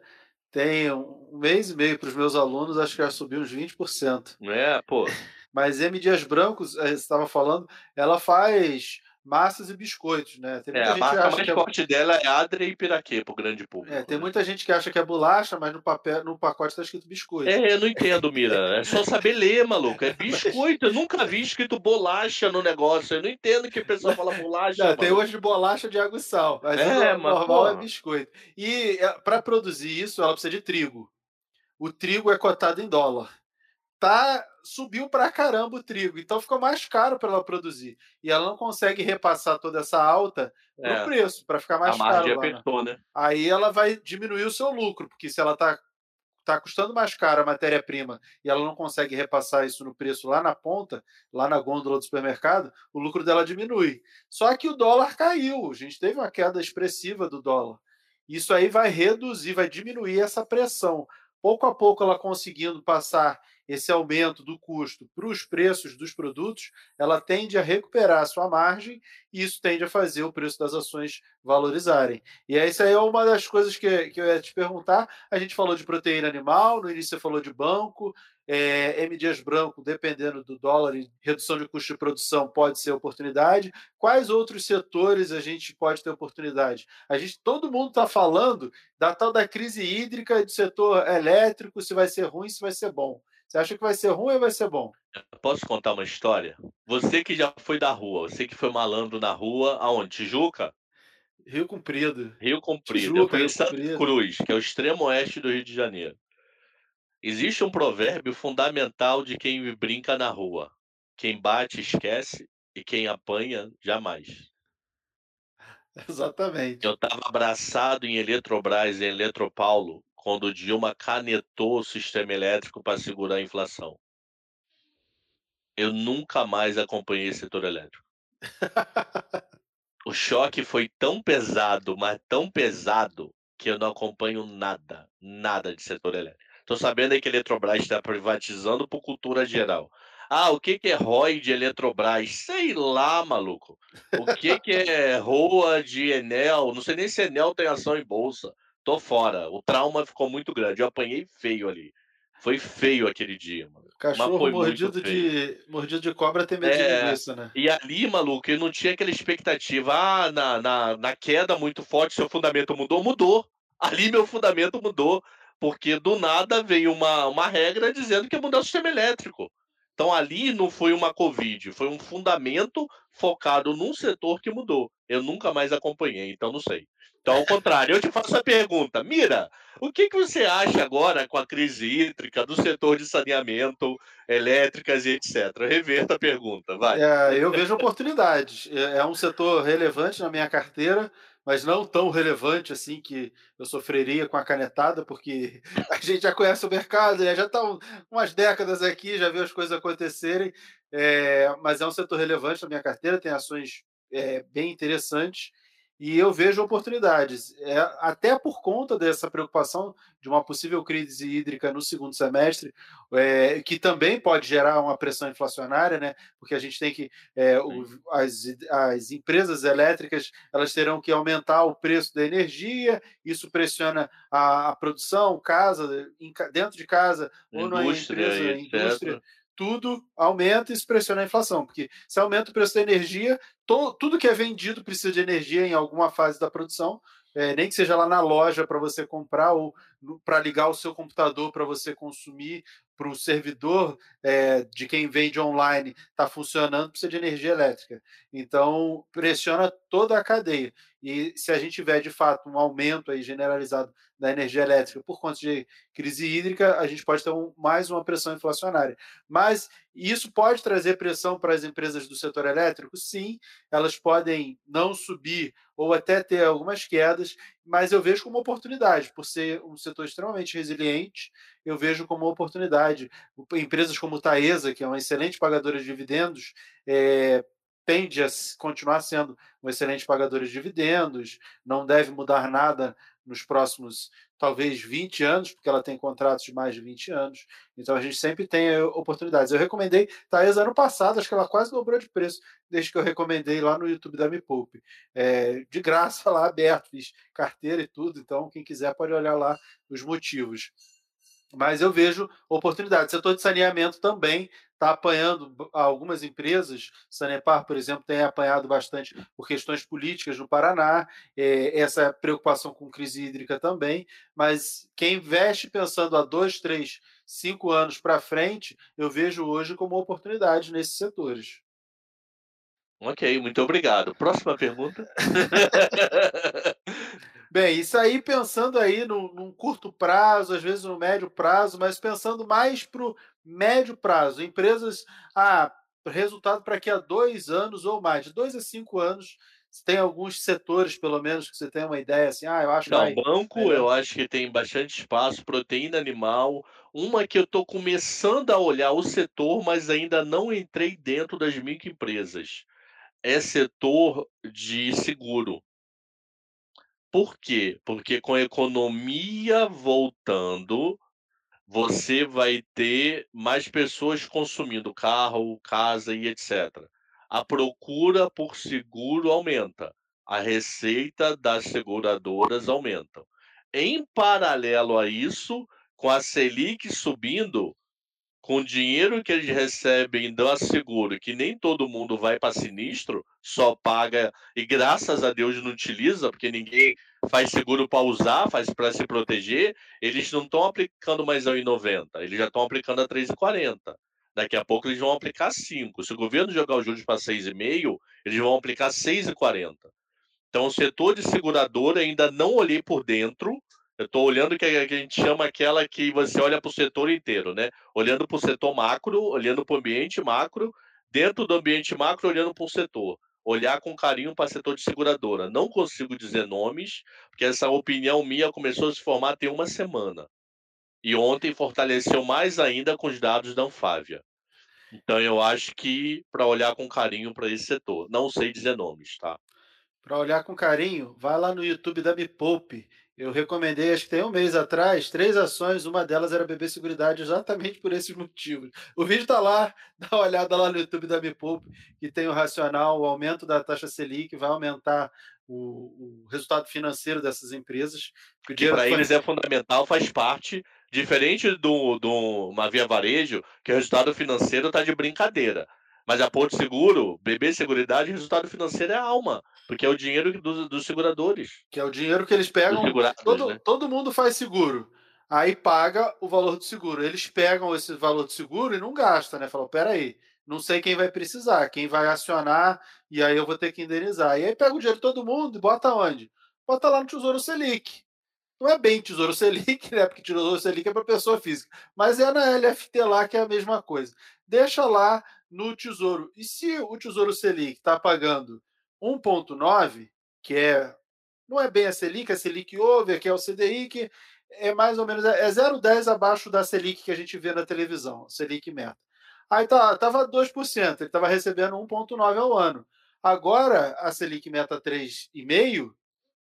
tem um mês e meio para os meus alunos, acho que já subiu uns 20%. É, pô. Mas M. Dias Brancos, eh, você estava falando, ela faz massas e biscoitos, né? Tem muita é, gente a marca mais é... forte dela é Adria e Piraquê pro grande público. É, tem né? muita gente que acha que é bolacha, mas no papel, no pacote está escrito biscoito. É, eu não entendo, Mira. É só saber ler, maluco. É biscoito. Eu nunca vi escrito bolacha no negócio. Eu não entendo que o pessoal fala bolacha. Não, tem hoje bolacha de água e sal. Mas é, o normal é biscoito. E é, para produzir isso, ela precisa de trigo. O trigo é cotado em dólar tá subiu para caramba o trigo, então ficou mais caro para ela produzir. E ela não consegue repassar toda essa alta no é, preço, para ficar mais a caro. Lá, apertou, né? Aí ela vai diminuir o seu lucro, porque se ela está tá custando mais caro a matéria-prima e ela não consegue repassar isso no preço lá na ponta, lá na gôndola do supermercado, o lucro dela diminui. Só que o dólar caiu, a gente teve uma queda expressiva do dólar. Isso aí vai reduzir, vai diminuir essa pressão. pouco a pouco ela conseguindo passar esse aumento do custo para os preços dos produtos, ela tende a recuperar a sua margem e isso tende a fazer o preço das ações valorizarem. E essa aí é uma das coisas que, que eu ia te perguntar. A gente falou de proteína animal, no início você falou de banco, é, M. Dias Branco, dependendo do dólar e redução de custo de produção, pode ser oportunidade. Quais outros setores a gente pode ter oportunidade? A gente, todo mundo está falando da tal da crise hídrica do setor elétrico, se vai ser ruim, se vai ser bom. Você acha que vai ser ruim ou vai ser bom? Posso contar uma história? Você que já foi da rua, você que foi malandro na rua, aonde? Tijuca? Rio Comprido. Rio Comprido. Tijuca, Eu em Santa. Cruz, que é o extremo oeste do Rio de Janeiro. Existe um provérbio fundamental de quem brinca na rua: quem bate esquece e quem apanha jamais. Exatamente. Eu estava abraçado em Eletrobras e Eletropaulo quando Dilma canetou o sistema elétrico para segurar a inflação. Eu nunca mais acompanhei setor elétrico. o choque foi tão pesado, mas tão pesado, que eu não acompanho nada, nada de setor elétrico. Estou sabendo que a Eletrobras está privatizando por cultura geral. Ah, o que, que é ROI de Eletrobras? Sei lá, maluco. O que, que é ROA de Enel? Não sei nem se Enel tem ação em bolsa tô fora. O trauma ficou muito grande. Eu apanhei feio ali. Foi feio aquele dia, mano. Cachorro mordido de, mordido de cobra tem medo é, de linguiça, né? E ali, maluco, eu não tinha aquela expectativa. Ah, na, na, na queda muito forte, seu fundamento mudou? Mudou. Ali meu fundamento mudou. Porque do nada veio uma, uma regra dizendo que ia mudar o sistema elétrico. Então ali não foi uma Covid, foi um fundamento focado num setor que mudou. Eu nunca mais acompanhei, então não sei. Então, ao contrário, eu te faço a pergunta. Mira, o que, que você acha agora com a crise hídrica do setor de saneamento, elétricas e etc? Reverta a pergunta, vai. É, eu vejo oportunidades. É, é um setor relevante na minha carteira, mas não tão relevante assim que eu sofreria com a canetada, porque a gente já conhece o mercado, né? já está umas décadas aqui, já viu as coisas acontecerem, é, mas é um setor relevante na minha carteira, tem ações é, bem interessantes e eu vejo oportunidades, é, até por conta dessa preocupação de uma possível crise hídrica no segundo semestre, é, que também pode gerar uma pressão inflacionária, né? Porque a gente tem que é, o, as, as empresas elétricas elas terão que aumentar o preço da energia, isso pressiona a, a produção, casa, em, dentro de casa ou na empresa, indústria tudo aumenta e isso pressiona a inflação, porque se aumenta o preço da energia, to, tudo que é vendido precisa de energia em alguma fase da produção, é, nem que seja lá na loja para você comprar ou para ligar o seu computador para você consumir, para o servidor é, de quem vende online está funcionando, precisa de energia elétrica. Então, pressiona toda a cadeia. E se a gente tiver, de fato, um aumento aí generalizado da energia elétrica por conta de crise hídrica, a gente pode ter um, mais uma pressão inflacionária. Mas isso pode trazer pressão para as empresas do setor elétrico? Sim, elas podem não subir ou até ter algumas quedas, mas eu vejo como oportunidade, por ser um setor extremamente resiliente, eu vejo como oportunidade. Empresas como Taesa, que é uma excelente pagadora de dividendos, é, tende a continuar sendo um excelente pagador de dividendos, não deve mudar nada nos próximos, talvez, 20 anos, porque ela tem contratos de mais de 20 anos. Então a gente sempre tem eh, oportunidades. Eu recomendei Taesa ano passado, acho que ela quase dobrou de preço desde que eu recomendei lá no YouTube da Me Poupe. É, de graça lá, aberto, fiz carteira e tudo, então quem quiser pode olhar lá os motivos mas eu vejo oportunidade. O setor de saneamento também está apanhando algumas empresas. Sanepar, por exemplo, tem apanhado bastante por questões políticas no Paraná, é, essa preocupação com crise hídrica também. Mas quem investe pensando a dois, três, cinco anos para frente, eu vejo hoje como oportunidade nesses setores. Ok, muito obrigado. Próxima pergunta. Bem, isso aí pensando aí no, num curto prazo, às vezes no médio prazo, mas pensando mais para o médio prazo. Empresas, ah, resultado para daqui a dois anos ou mais, de dois a cinco anos, tem alguns setores, pelo menos, que você tem uma ideia assim, ah, eu acho que. Não, banco eu acho que tem bastante espaço, proteína animal. Uma que eu estou começando a olhar o setor, mas ainda não entrei dentro das microempresas. É setor de seguro. Por quê? Porque com a economia voltando, você vai ter mais pessoas consumindo carro, casa e etc. A procura por seguro aumenta, a receita das seguradoras aumenta. Em paralelo a isso, com a Selic subindo, com o dinheiro que eles recebem do seguro, que nem todo mundo vai para sinistro, só paga e graças a Deus não utiliza, porque ninguém faz seguro para usar, faz para se proteger, eles não estão aplicando mais a 1,90, eles já estão aplicando a 3,40. Daqui a pouco eles vão aplicar 5. Se o governo jogar os juros para 6,5, eles vão aplicar 6,40. Então, o setor de seguradora ainda não olhei por dentro, eu estou olhando que a gente chama aquela que você olha para o setor inteiro, né? Olhando para o setor macro, olhando para o ambiente macro, dentro do ambiente macro, olhando para o setor. Olhar com carinho para o setor de seguradora. Não consigo dizer nomes, porque essa opinião minha começou a se formar tem uma semana. E ontem fortaleceu mais ainda com os dados da Anfávia. Então eu acho que para olhar com carinho para esse setor. Não sei dizer nomes, tá? Para olhar com carinho, vai lá no YouTube da Me Poupe eu recomendei, acho que tem um mês atrás, três ações, uma delas era BB Seguridade, exatamente por esses motivos. O vídeo está lá, dá uma olhada lá no YouTube da Me Poupe, que tem o racional, o aumento da taxa Selic vai aumentar o, o resultado financeiro dessas empresas. Que, que para eles é fundamental, faz parte, diferente de do, do uma via varejo, que o resultado financeiro está de brincadeira. Mas a Porto Seguro, BB Seguridade, resultado financeiro é alma, porque é o dinheiro dos, dos seguradores. Que é o dinheiro que eles pegam. Todo, né? todo mundo faz seguro. Aí paga o valor do seguro. Eles pegam esse valor do seguro e não gastam, né? Falam, peraí, não sei quem vai precisar, quem vai acionar, e aí eu vou ter que indenizar. E aí pega o dinheiro de todo mundo e bota onde? Bota lá no Tesouro Selic. Não é bem Tesouro Selic, né? Porque Tesouro Selic é para pessoa física. Mas é na LFT lá que é a mesma coisa. Deixa lá no Tesouro. E se o Tesouro Selic está pagando 1,9, que é não é bem a Selic, a Selic over, que é o CDI, que é mais ou menos é 0,10 abaixo da Selic que a gente vê na televisão, Selic meta. Aí tá, tava 2%, ele estava recebendo 1,9 ao ano. Agora a Selic meta 3,5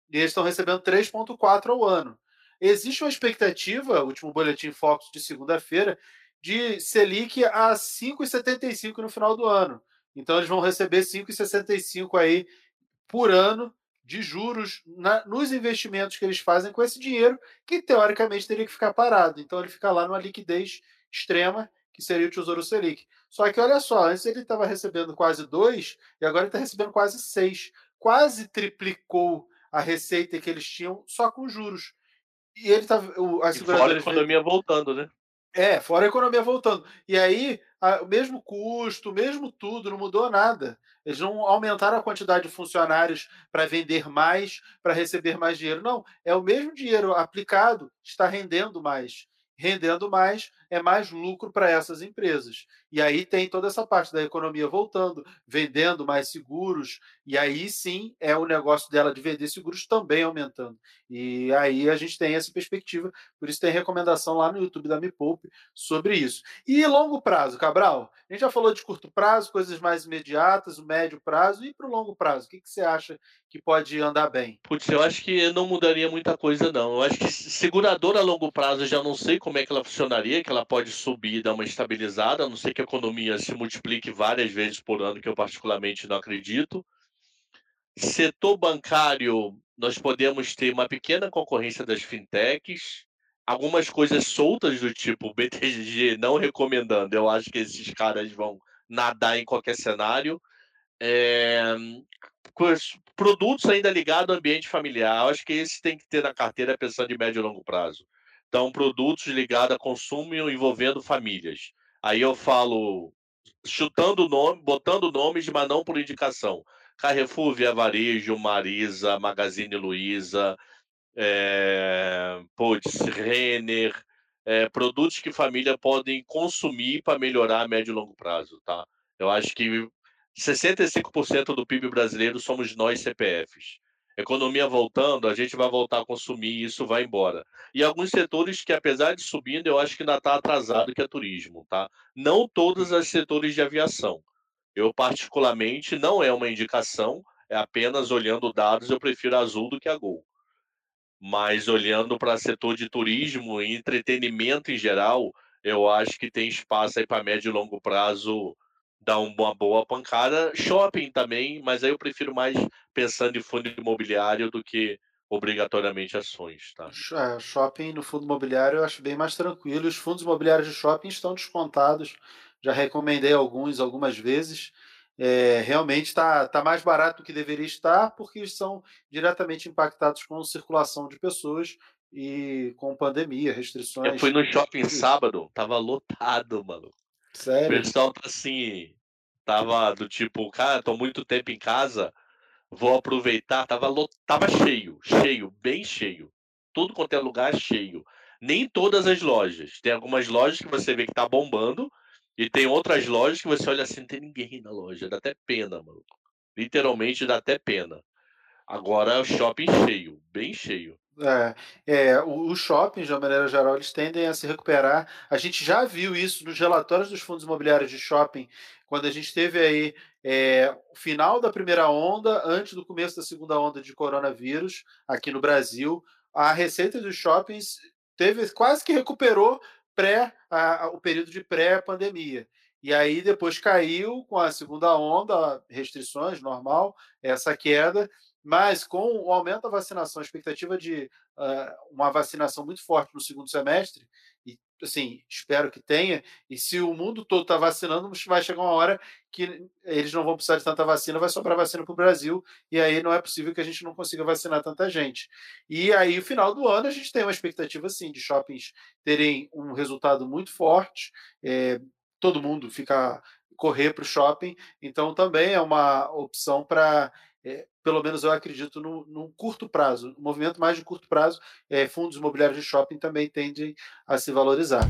e eles estão recebendo 3,4 ao ano. Existe uma expectativa, último boletim Focus de segunda-feira, de Selic a 5,75 no final do ano. Então eles vão receber 5,65 aí por ano de juros na, nos investimentos que eles fazem com esse dinheiro, que teoricamente teria que ficar parado. Então ele fica lá numa liquidez extrema, que seria o Tesouro Selic. Só que olha só, antes ele estava recebendo quase 2 e agora ele está recebendo quase 6. Quase triplicou a receita que eles tinham só com juros. E ele tá. O, a, e fora a economia voltando, né? É, fora a economia voltando. E aí, o mesmo custo, mesmo tudo, não mudou nada. Eles não aumentaram a quantidade de funcionários para vender mais, para receber mais dinheiro. Não, é o mesmo dinheiro aplicado, está rendendo mais rendendo mais, é mais lucro para essas empresas. E aí tem toda essa parte da economia voltando, vendendo mais seguros, e aí sim é o negócio dela de vender seguros também aumentando. E aí a gente tem essa perspectiva, por isso tem recomendação lá no YouTube da Me Poupe sobre isso. E longo prazo, Cabral? A gente já falou de curto prazo, coisas mais imediatas, o médio prazo, e para o longo prazo, o que, que você acha que pode andar bem? Putz, eu acho que não mudaria muita coisa, não. Eu acho que seguradora a longo prazo já não sei como é que ela funcionaria, que ela pode subir e dar uma estabilizada, a não ser que a economia se multiplique várias vezes por ano, que eu particularmente não acredito. Setor bancário, nós podemos ter uma pequena concorrência das fintechs, algumas coisas soltas do tipo BTG não recomendando. Eu acho que esses caras vão nadar em qualquer cenário. É, produtos ainda ligados ao ambiente familiar. Eu acho que esse tem que ter na carteira pensando de médio e longo prazo. Então, produtos ligados a consumo envolvendo famílias. Aí eu falo, chutando nome, botando nomes, mas não por indicação. Carrefour, Via Varejo, Marisa, Magazine Luiza, é, putz, Renner, é, produtos que família podem consumir para melhorar a médio e longo prazo, tá? Eu acho que 65% do PIB brasileiro somos nós CPFs. Economia voltando, a gente vai voltar a consumir e isso vai embora. E alguns setores que, apesar de subindo, eu acho que ainda está atrasado, que é turismo, tá? Não todos os setores de aviação. Eu, particularmente, não é uma indicação, é apenas olhando dados, eu prefiro Azul do que a Gol. Mas olhando para setor de turismo e entretenimento em geral, eu acho que tem espaço aí para médio e longo prazo dar uma boa pancada. Shopping também, mas aí eu prefiro mais pensando em fundo imobiliário do que obrigatoriamente ações, tá? É, shopping no fundo imobiliário eu acho bem mais tranquilo. Os fundos imobiliários de shopping estão descontados. Já recomendei alguns algumas vezes. É, realmente está tá mais barato do que deveria estar, porque são diretamente impactados com circulação de pessoas e com pandemia, restrições. Eu fui no shopping sábado, tava lotado, mano. Sério? O pessoal tá assim, tava do tipo, cara, tô muito tempo em casa, vou aproveitar. Tava, tava cheio, cheio, bem cheio. Tudo quanto é lugar cheio. Nem todas as lojas. Tem algumas lojas que você vê que tá bombando, e tem outras lojas que você olha assim, não tem ninguém na loja. Dá até pena, mano. Literalmente dá até pena. Agora o shopping cheio, bem cheio. É, é, os shoppings, de uma maneira geral, eles tendem a se recuperar. A gente já viu isso nos relatórios dos fundos imobiliários de shopping, quando a gente teve aí é, o final da primeira onda, antes do começo da segunda onda de coronavírus aqui no Brasil. A receita dos shoppings teve quase que recuperou pré a, a, o período de pré-pandemia. E aí depois caiu com a segunda onda, restrições, normal, essa queda, mas com o aumento da vacinação, a expectativa de uh, uma vacinação muito forte no segundo semestre, e assim, espero que tenha, e se o mundo todo está vacinando, vai chegar uma hora que eles não vão precisar de tanta vacina, vai sobrar vacina para o Brasil, e aí não é possível que a gente não consiga vacinar tanta gente. E aí, no final do ano, a gente tem uma expectativa, sim, de shoppings terem um resultado muito forte, é, todo mundo ficar correr para o shopping, então também é uma opção para é, pelo menos eu acredito, no, num curto prazo, um movimento mais de curto prazo, é, fundos imobiliários de shopping também tendem a se valorizar.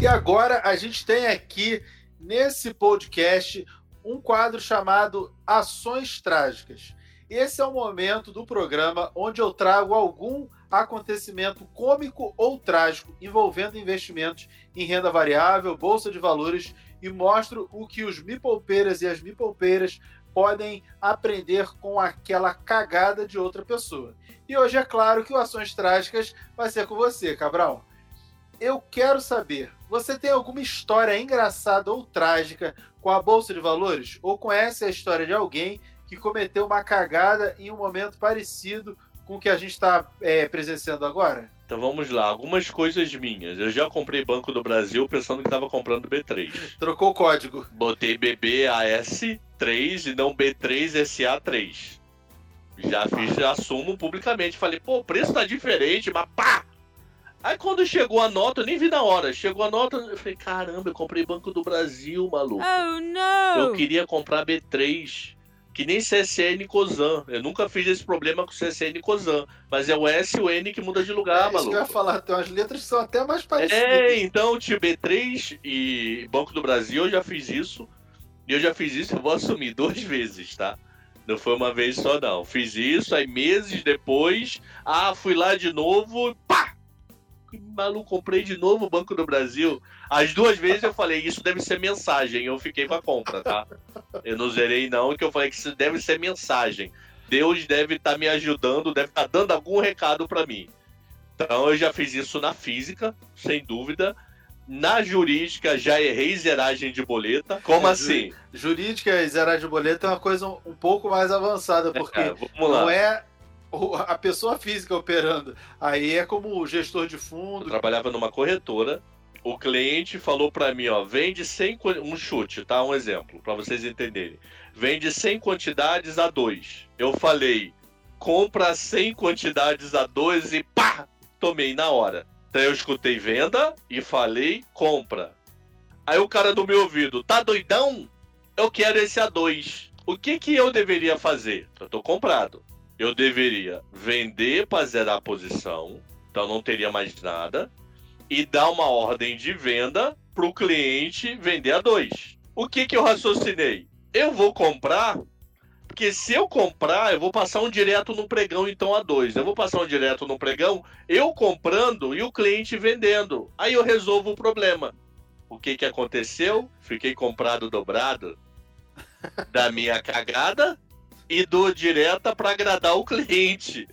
E agora a gente tem aqui nesse podcast um quadro chamado Ações Trágicas. Esse é o momento do programa onde eu trago algum acontecimento cômico ou trágico envolvendo investimentos em renda variável, bolsa de valores e mostro o que os mipolpeiras e as mipolpeiras podem aprender com aquela cagada de outra pessoa. E hoje é claro que o Ações Trágicas vai ser com você, Cabral. Eu quero saber, você tem alguma história engraçada ou trágica com a Bolsa de Valores? Ou conhece a história de alguém que cometeu uma cagada em um momento parecido com o que a gente está é, presenciando agora? Então vamos lá, algumas coisas minhas. Eu já comprei Banco do Brasil pensando que estava comprando B3. Trocou o código. Botei BBAS3 e não B3SA3. Já fiz, já assumo publicamente. Falei, pô, o preço tá diferente, mas pá! Aí quando chegou a nota, eu nem vi na hora. Chegou a nota, eu falei, caramba, eu comprei Banco do Brasil, maluco. Oh, não! Eu queria comprar B3 que nem CSN Cozan. Eu nunca fiz esse problema com CSN Cozan. Mas é o S e o N que muda de lugar, é, maluco. eu ia falar, tem umas letras que são até mais parecidas. É, então, tipo, B3 e Banco do Brasil, eu já fiz isso. E eu já fiz isso, eu vou assumir duas vezes, tá? Não foi uma vez só, não. Fiz isso, aí meses depois, ah, fui lá de novo, pá! Maluco, comprei de novo o Banco do Brasil. As duas vezes eu falei, isso deve ser mensagem. Eu fiquei com a compra, tá? Eu não zerei, não, que eu falei que isso deve ser mensagem. Deus deve estar tá me ajudando, deve estar tá dando algum recado para mim. Então eu já fiz isso na física, sem dúvida. Na jurídica, já errei zeragem de boleta. Como é, assim? Jurídica e zeragem de boleta é uma coisa um, pouco mais avançada, porque é, não é a pessoa física operando. Aí é como o gestor de fundo. Eu trabalhava numa corretora. O cliente falou para mim, ó, vende 100 um chute, tá? Um exemplo para vocês entenderem. Vende 100 quantidades a 2. Eu falei, compra 100 quantidades a 2 e pá, tomei na hora. Então eu escutei venda e falei compra. Aí o cara do meu ouvido, tá doidão? Eu quero esse A2. O que que eu deveria fazer? Eu tô comprado eu deveria vender para zerar a posição, então não teria mais nada, e dar uma ordem de venda para o cliente vender a dois. O que, que eu raciocinei? Eu vou comprar, porque se eu comprar, eu vou passar um direto no pregão, então a dois. Eu vou passar um direto no pregão, eu comprando e o cliente vendendo. Aí eu resolvo o problema. O que, que aconteceu? Fiquei comprado dobrado da minha cagada e dou direta para agradar o cliente.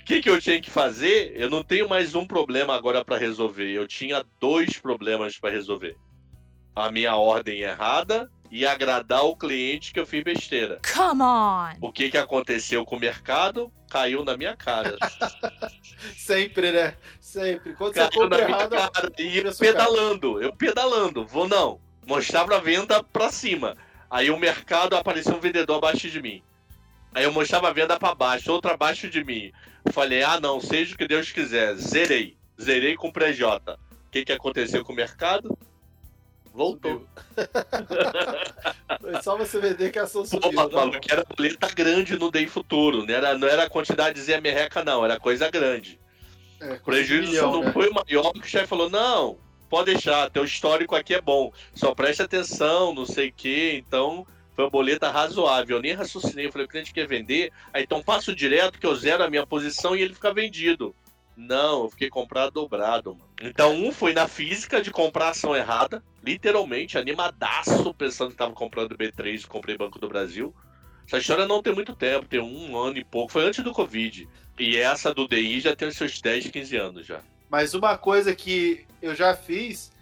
O que, que eu tinha que fazer? Eu não tenho mais um problema agora para resolver. Eu tinha dois problemas para resolver. A minha ordem errada e agradar o cliente que eu fiz besteira. Come on! O que, que aconteceu com o mercado? Caiu na minha cara. Sempre, né? Sempre. Quando Caiu você compra na minha errado, cara. E pedalando, eu pedalando. Vou não. Mostrava a venda pra cima. Aí o mercado apareceu um vendedor abaixo de mim. Aí eu mostrava a venda pra baixo, outro abaixo de mim. Falei, ah não, seja o que Deus quiser. Zerei. Zerei com o pré-J. O que, que aconteceu com o mercado? Voltou. Foi só você vender que a ação subiu. Pô, tá maluco, era boleta grande no Day Futuro. Não era, não era quantidadezinha merreca, não. Era coisa grande. É, prejuízo milhão, não né? foi maior que o chefe falou: não, pode deixar, teu histórico aqui é bom. Só preste atenção, não sei o quê. Então, foi uma boleta razoável. Eu nem raciocinei. Eu falei, o cliente quer vender, aí então passo direto que eu zero a minha posição e ele fica vendido. Não, eu fiquei comprado dobrado, mano. Então, um foi na física de comprar ação errada, literalmente, animadaço, pensando que tava comprando B3 e comprei Banco do Brasil. Essa história não tem muito tempo, tem um ano e pouco, foi antes do Covid. E essa do DI já tem os seus 10, 15 anos já. Mas uma coisa que eu já fiz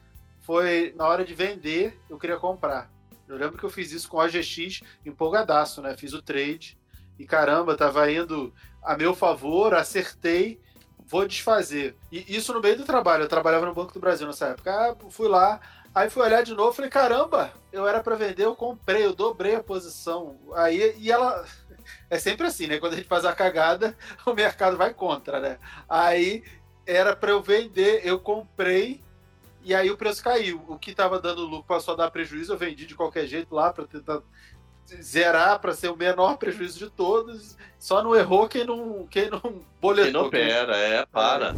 foi na hora de vender, eu queria comprar. Eu lembro que eu fiz isso com a OGX empolgadaço, né? Fiz o trade e caramba, tava indo a meu favor, acertei, vou desfazer. E isso no meio do trabalho, eu trabalhava no Banco do Brasil nessa época. Ah, fui lá, aí fui olhar de novo, falei, caramba, eu era para vender, eu comprei, eu dobrei a posição. Aí e ela é sempre assim, né? Quando a gente faz a cagada, o mercado vai contra, né? Aí era para eu vender, eu comprei e aí o preço caiu. O que estava dando lucro passou a dar prejuízo, eu vendi de qualquer jeito lá para tentar zerar para ser o menor prejuízo de todos. Só não errou quem não, quem não boletou. Quem não quem- opera, é, para.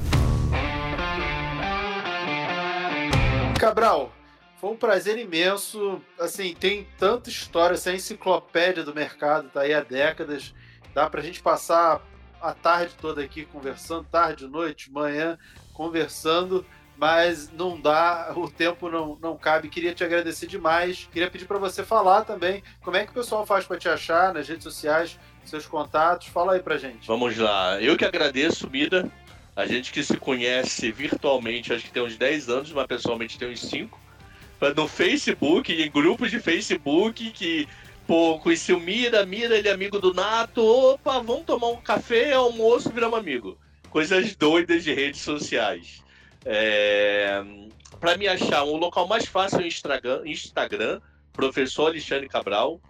Cabral, foi um prazer imenso. Assim, tem tanta história, essa enciclopédia do mercado, tá aí há décadas. Dá pra gente passar a tarde toda aqui conversando, tarde, noite, manhã, conversando. Mas não dá, o tempo não, não cabe. Queria te agradecer demais. Queria pedir para você falar também como é que o pessoal faz para te achar nas redes sociais, seus contatos. Fala aí pra gente. Vamos lá. Eu que agradeço, Mida. A gente que se conhece virtualmente, acho que tem uns 10 anos, mas pessoalmente tem uns 5. No Facebook, em grupos de Facebook, que, pô, conheci o Mira, Mira, ele é amigo do Nato. Opa, vamos tomar um café, almoço, viramos amigo. Coisas doidas de redes sociais. É... Para me achar, o local mais fácil é o Instagram, Instagram, professor Alexandre Cabral.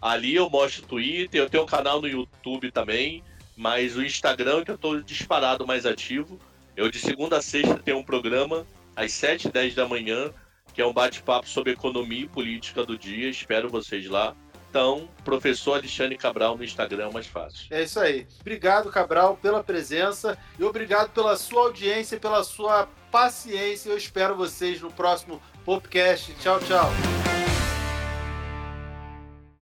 Ali eu mostro o Twitter, eu tenho um canal no YouTube também, mas o Instagram que eu estou disparado mais ativo. Eu de segunda a sexta tenho um programa às 7 10 da manhã, que é um bate-papo sobre economia e política do dia. Espero vocês lá. Então, professor Alexandre Cabral no Instagram é mais fácil. É isso aí. Obrigado, Cabral, pela presença e obrigado pela sua audiência, pela sua paciência. Eu espero vocês no próximo podcast. Tchau, tchau.